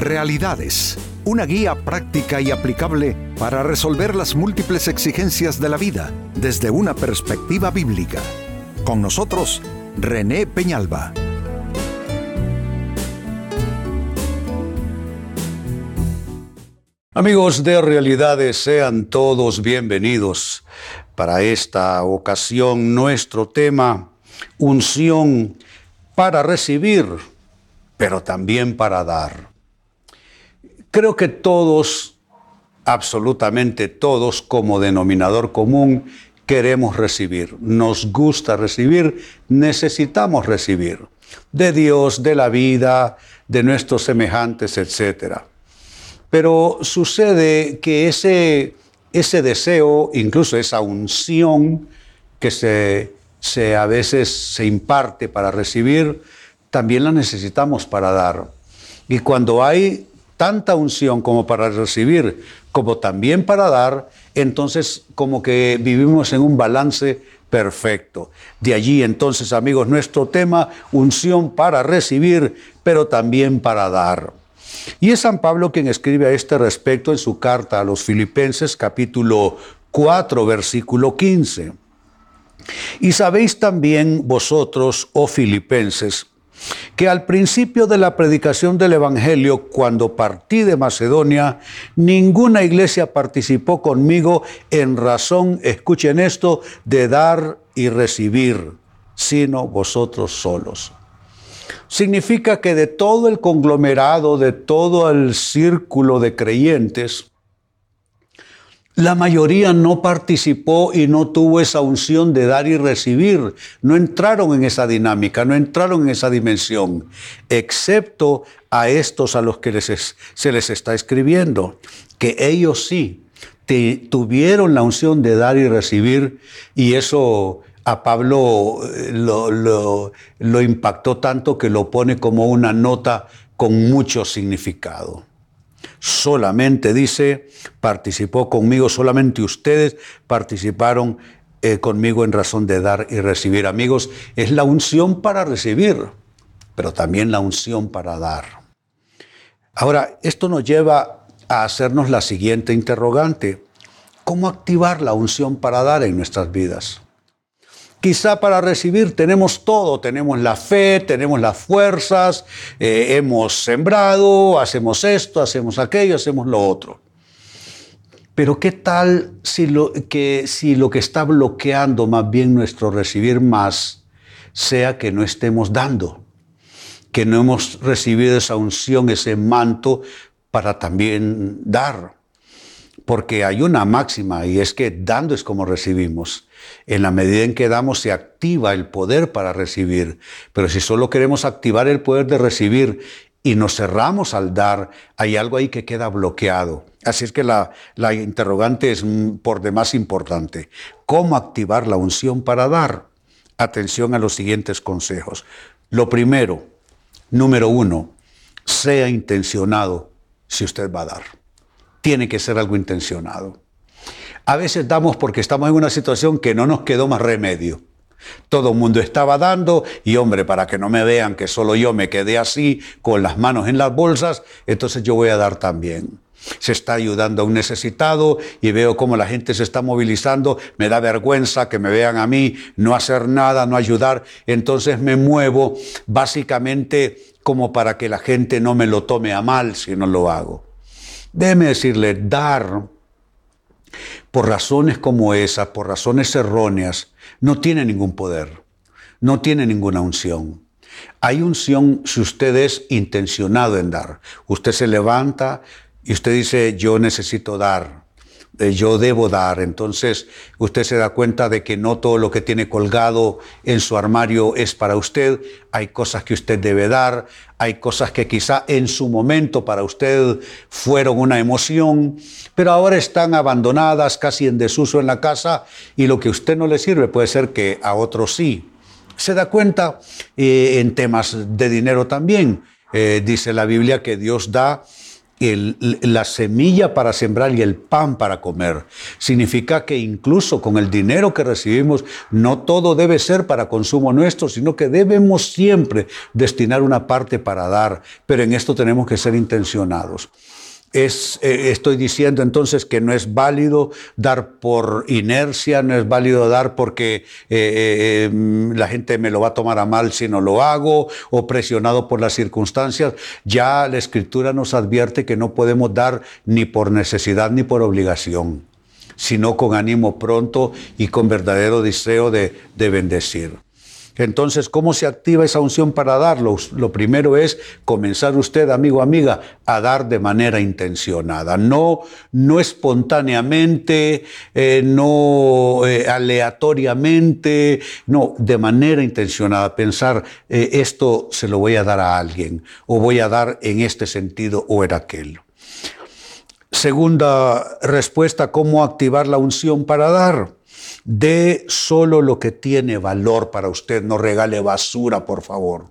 Realidades, una guía práctica y aplicable para resolver las múltiples exigencias de la vida desde una perspectiva bíblica. Con nosotros, René Peñalba. Amigos de Realidades, sean todos bienvenidos. Para esta ocasión, nuestro tema, unción para recibir, pero también para dar. Creo que todos, absolutamente todos, como denominador común, queremos recibir. Nos gusta recibir, necesitamos recibir. De Dios, de la vida, de nuestros semejantes, etc. Pero sucede que ese, ese deseo, incluso esa unción que se, se a veces se imparte para recibir, también la necesitamos para dar. Y cuando hay tanta unción como para recibir, como también para dar, entonces como que vivimos en un balance perfecto. De allí entonces, amigos, nuestro tema, unción para recibir, pero también para dar. Y es San Pablo quien escribe a este respecto en su carta a los Filipenses capítulo 4, versículo 15. Y sabéis también vosotros, oh Filipenses, que al principio de la predicación del Evangelio, cuando partí de Macedonia, ninguna iglesia participó conmigo en razón, escuchen esto, de dar y recibir, sino vosotros solos. Significa que de todo el conglomerado, de todo el círculo de creyentes, la mayoría no participó y no tuvo esa unción de dar y recibir. No entraron en esa dinámica, no entraron en esa dimensión, excepto a estos a los que se les está escribiendo, que ellos sí tuvieron la unción de dar y recibir y eso a Pablo eh, lo impactó tanto que lo pone como una nota con mucho significado solamente dice, participó conmigo, solamente ustedes participaron eh, conmigo en razón de dar y recibir. Amigos, es la unción para recibir, pero también la unción para dar. Ahora, esto nos lleva a hacernos la siguiente interrogante. ¿Cómo activar la unción para dar en nuestras vidas? Quizá para recibir tenemos todo, tenemos la fe, tenemos las fuerzas, eh, hemos sembrado, hacemos esto, hacemos aquello, hacemos lo otro. Pero ¿qué tal si lo que, si lo que está bloqueando más bien nuestro recibir más sea que no estemos dando? Que no hemos recibido esa unción, ese manto para también dar. Porque hay una máxima y es que dando es como recibimos. En la medida en que damos se activa el poder para recibir. Pero si solo queremos activar el poder de recibir y nos cerramos al dar, hay algo ahí que queda bloqueado. Así es que la, la interrogante es por demás importante. ¿Cómo activar la unción para dar? Atención a los siguientes consejos. Lo primero, número uno, sea intencionado si usted va a dar. Tiene que ser algo intencionado. A veces damos porque estamos en una situación que no nos quedó más remedio. Todo el mundo estaba dando y hombre, para que no me vean que solo yo me quedé así con las manos en las bolsas, entonces yo voy a dar también. Se está ayudando a un necesitado y veo cómo la gente se está movilizando, me da vergüenza que me vean a mí no hacer nada, no ayudar, entonces me muevo básicamente como para que la gente no me lo tome a mal si no lo hago. Déjeme decirle, dar por razones como esa, por razones erróneas, no tiene ningún poder, no tiene ninguna unción. Hay unción si usted es intencionado en dar. Usted se levanta y usted dice, yo necesito dar yo debo dar. Entonces usted se da cuenta de que no todo lo que tiene colgado en su armario es para usted. Hay cosas que usted debe dar, hay cosas que quizá en su momento para usted fueron una emoción, pero ahora están abandonadas, casi en desuso en la casa y lo que a usted no le sirve puede ser que a otros sí. Se da cuenta eh, en temas de dinero también. Eh, dice la Biblia que Dios da la semilla para sembrar y el pan para comer. Significa que incluso con el dinero que recibimos, no todo debe ser para consumo nuestro, sino que debemos siempre destinar una parte para dar, pero en esto tenemos que ser intencionados. Eh, estoy diciendo entonces que no es válido dar por inercia, no es válido dar porque eh, eh, la gente me lo va a tomar a mal si no lo hago o presionado por las circunstancias. Ya la escritura nos advierte que no podemos dar ni por necesidad ni por obligación, sino con ánimo pronto y con verdadero deseo de bendecir. Entonces, ¿cómo se activa esa unción para darlo? Lo primero es comenzar usted, amigo, amiga, a dar de manera intencionada, no, no espontáneamente, eh, no eh, aleatoriamente, no, de manera intencionada, pensar, eh, esto se lo voy a dar a alguien, o voy a dar en este sentido o en aquel. Segunda respuesta, ¿cómo activar la unción para dar? De solo lo que tiene valor para usted, no regale basura, por favor.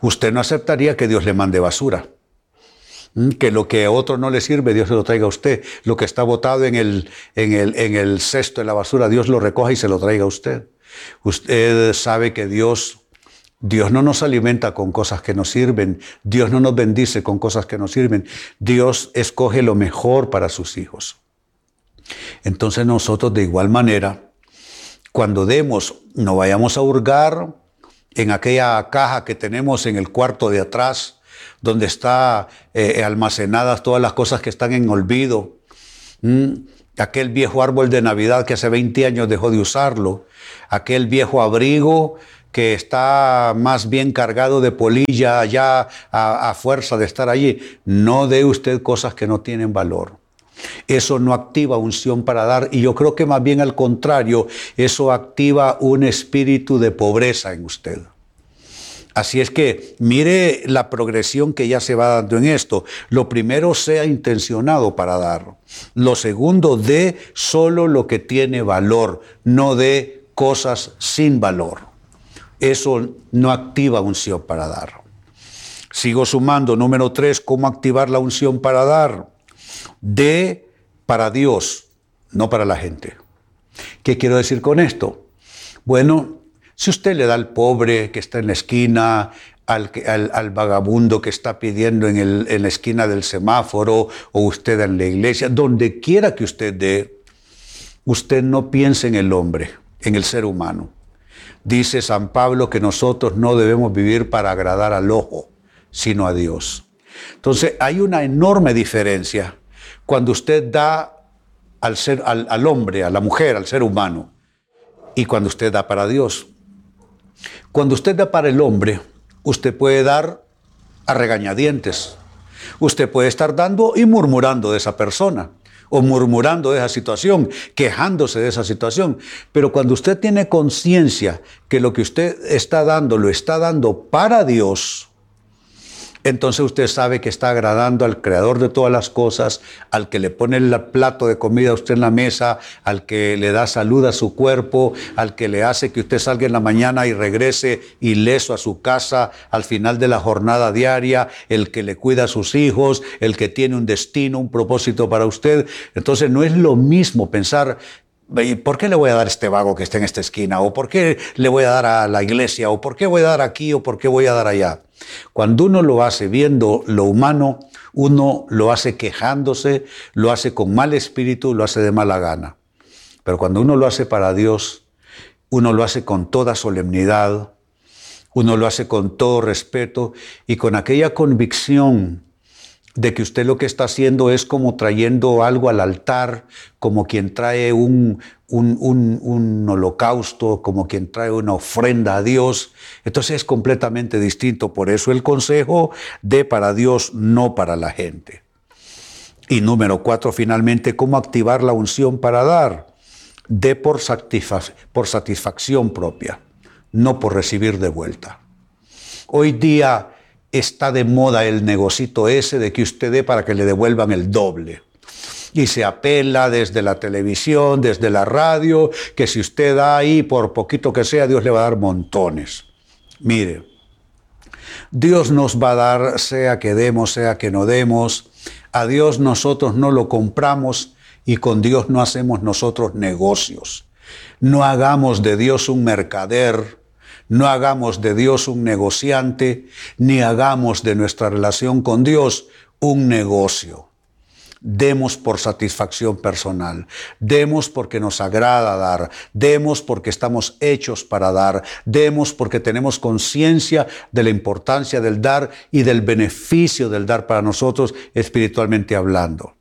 Usted no aceptaría que Dios le mande basura. Mm, que lo que a otro no le sirve, Dios se lo traiga a usted. Lo que está botado en el, en el, en el cesto de la basura, Dios lo recoja y se lo traiga a usted. Usted sabe que Dios Dios no nos alimenta con cosas que nos sirven, Dios no nos bendice con cosas que nos sirven, Dios escoge lo mejor para sus hijos. Entonces nosotros de igual manera, cuando demos, no vayamos a hurgar en aquella caja que tenemos en el cuarto de atrás, donde están eh, almacenadas todas las cosas que están en olvido. Aquel viejo árbol de Navidad que hace 20 años dejó de usarlo. Aquel viejo abrigo que está más bien cargado de polilla ya a fuerza de estar allí. No dé usted cosas que no tienen valor. Eso no activa unción para dar y yo creo que más bien al contrario, eso activa un espíritu de pobreza en usted. Así es que mire la progresión que ya se va dando en esto. Lo primero, sea intencionado para dar. Lo segundo, dé solo lo que tiene valor, no dé cosas sin valor. Eso no activa unción para dar. Sigo sumando. Número tres, ¿cómo activar la unción para dar? De para Dios, no para la gente. ¿Qué quiero decir con esto? Bueno, si usted le da al pobre que está en la esquina, al, vagabundo que está pidiendo en, en la esquina del semáforo o usted en la iglesia, donde quiera que usted dé, usted no piense en el hombre, en el ser humano. Dice San Pablo que nosotros no debemos vivir para agradar al ojo, sino a Dios. Entonces hay una enorme diferencia cuando usted da al, ser, al, hombre, a la mujer, al ser humano, y cuando usted da para Dios. Cuando usted da para el hombre, usted puede dar a regañadientes. Usted puede estar dando y murmurando de esa persona o murmurando de esa situación, quejándose de esa situación. Pero cuando usted tiene conciencia que lo que usted está dando lo está dando para Dios, entonces usted sabe que está agradando al creador de todas las cosas, al que le pone el plato de comida a usted en la mesa, al que le da salud a su cuerpo, al que le hace que usted salga en la mañana y regrese ileso a su casa al final de la jornada diaria, el que le cuida a sus hijos, el que tiene un destino, un propósito para usted. Entonces no es lo mismo pensar ¿Por qué le voy a dar este vago que está en esta esquina? ¿O por qué le voy a dar a la iglesia? ¿O por qué voy a dar aquí? ¿O por qué voy a dar allá? Cuando uno lo hace viendo lo humano, uno lo hace quejándose, lo hace con mal espíritu, lo hace de mala gana. Pero cuando uno lo hace para Dios, uno lo hace con toda solemnidad, uno lo hace con todo respeto y con aquella convicción de que usted lo que está haciendo es como trayendo algo al altar, como quien trae un, un, holocausto, como quien trae una ofrenda a Dios. Entonces es completamente distinto. Por eso el consejo de para Dios, no para la gente. Y número cuatro, finalmente, ¿cómo activar la unción para dar? De por, por satisfacción propia, no por recibir de vuelta. Hoy día está de moda el negocito ese de que usted dé para que le devuelvan el doble. Y se apela desde la televisión, desde la radio, que si usted da ahí, por poquito que sea, Dios le va a dar montones. Mire, Dios nos va a dar, sea que demos, sea que no demos, A Dios nosotros no lo compramos y con Dios no hacemos nosotros negocios. No hagamos de Dios un mercader, no hagamos de Dios un negociante, ni hagamos de nuestra relación con Dios un negocio. Demos por satisfacción personal, demos porque nos agrada dar, demos porque estamos hechos para dar, demos porque tenemos conciencia de la importancia del dar y del beneficio del dar para nosotros espiritualmente hablando.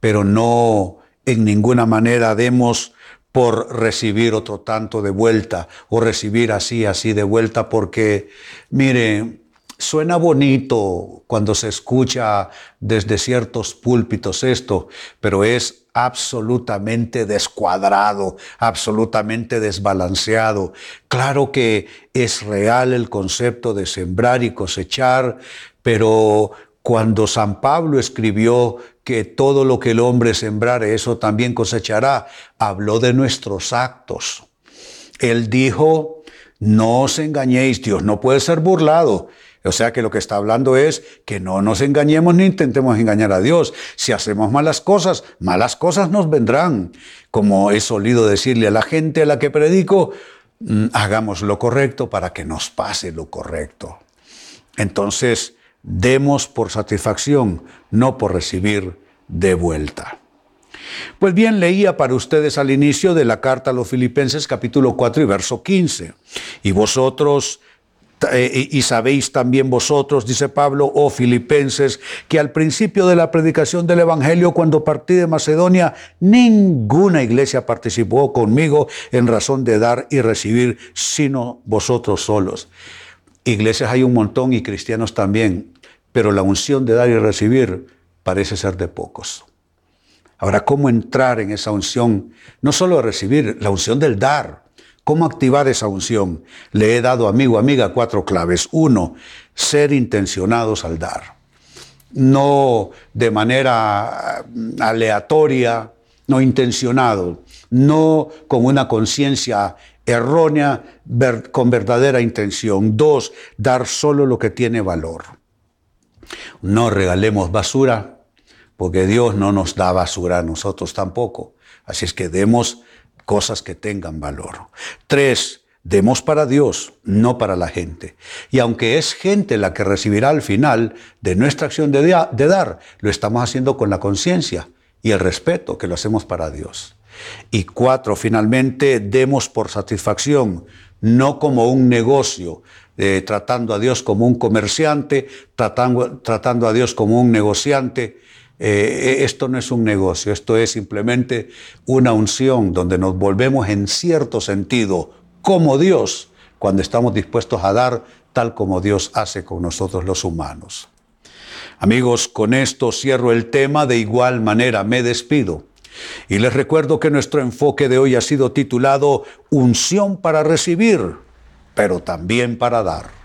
Pero no en ninguna manera demos por recibir otro tanto de vuelta o recibir así, así de vuelta, porque, mire, suena bonito cuando se escucha desde ciertos púlpitos esto, pero es absolutamente descuadrado, absolutamente desbalanceado. Claro que es real el concepto de sembrar y cosechar, pero cuando San Pablo escribió que todo lo que el hombre sembrare, eso también cosechará, habló de nuestros actos. Él dijo, no os engañéis, Dios no puede ser burlado. O sea que lo que está hablando es que no nos engañemos ni intentemos engañar a Dios. Si hacemos malas cosas, malas cosas nos vendrán. Como he solido decirle a la gente a la que predico, mm, hagamos lo correcto para que nos pase lo correcto. Entonces, demos por satisfacción, no por recibir de vuelta. Pues bien, leía para ustedes al inicio de la carta a los Filipenses capítulo 4 y verso 15. Y vosotros, eh, y sabéis también vosotros, dice Pablo, oh Filipenses, que al principio de la predicación del Evangelio, cuando partí de Macedonia, ninguna iglesia participó conmigo en razón de dar y recibir, sino vosotros solos. Iglesias hay un montón y cristianos también, pero la unción de dar y recibir parece ser de pocos. Ahora, ¿cómo entrar en esa unción? No solo de recibir, la unción del dar. ¿Cómo activar esa unción? Le he dado, amigo, amiga, cuatro claves. Uno, ser intencionados al dar. No de manera aleatoria, no intencionado, no con una conciencia errónea con verdadera intención. Dos, dar solo lo que tiene valor. No regalemos basura, porque Dios no nos da basura a nosotros tampoco. Así es que demos cosas que tengan valor. Tres, demos para Dios, no para la gente. Y aunque es gente la que recibirá al final de nuestra acción de, dar, lo estamos haciendo con la conciencia y el respeto que lo hacemos para Dios. Y cuatro, finalmente, demos por satisfacción, no como un negocio, eh, tratando a Dios como un comerciante, tratando, tratando a Dios como un negociante. Eh, esto no es un negocio, esto es simplemente una unción donde nos volvemos en cierto sentido como Dios cuando estamos dispuestos a dar tal como Dios hace con nosotros los humanos. Amigos, con esto cierro el tema, de igual manera me despido y les recuerdo que nuestro enfoque de hoy ha sido titulado Unción para recibir, pero también para dar.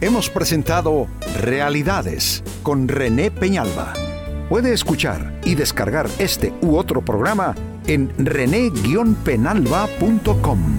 Hemos presentado Realidades con René Peñalba. Puede escuchar y descargar este u otro programa en rene-penalba.com.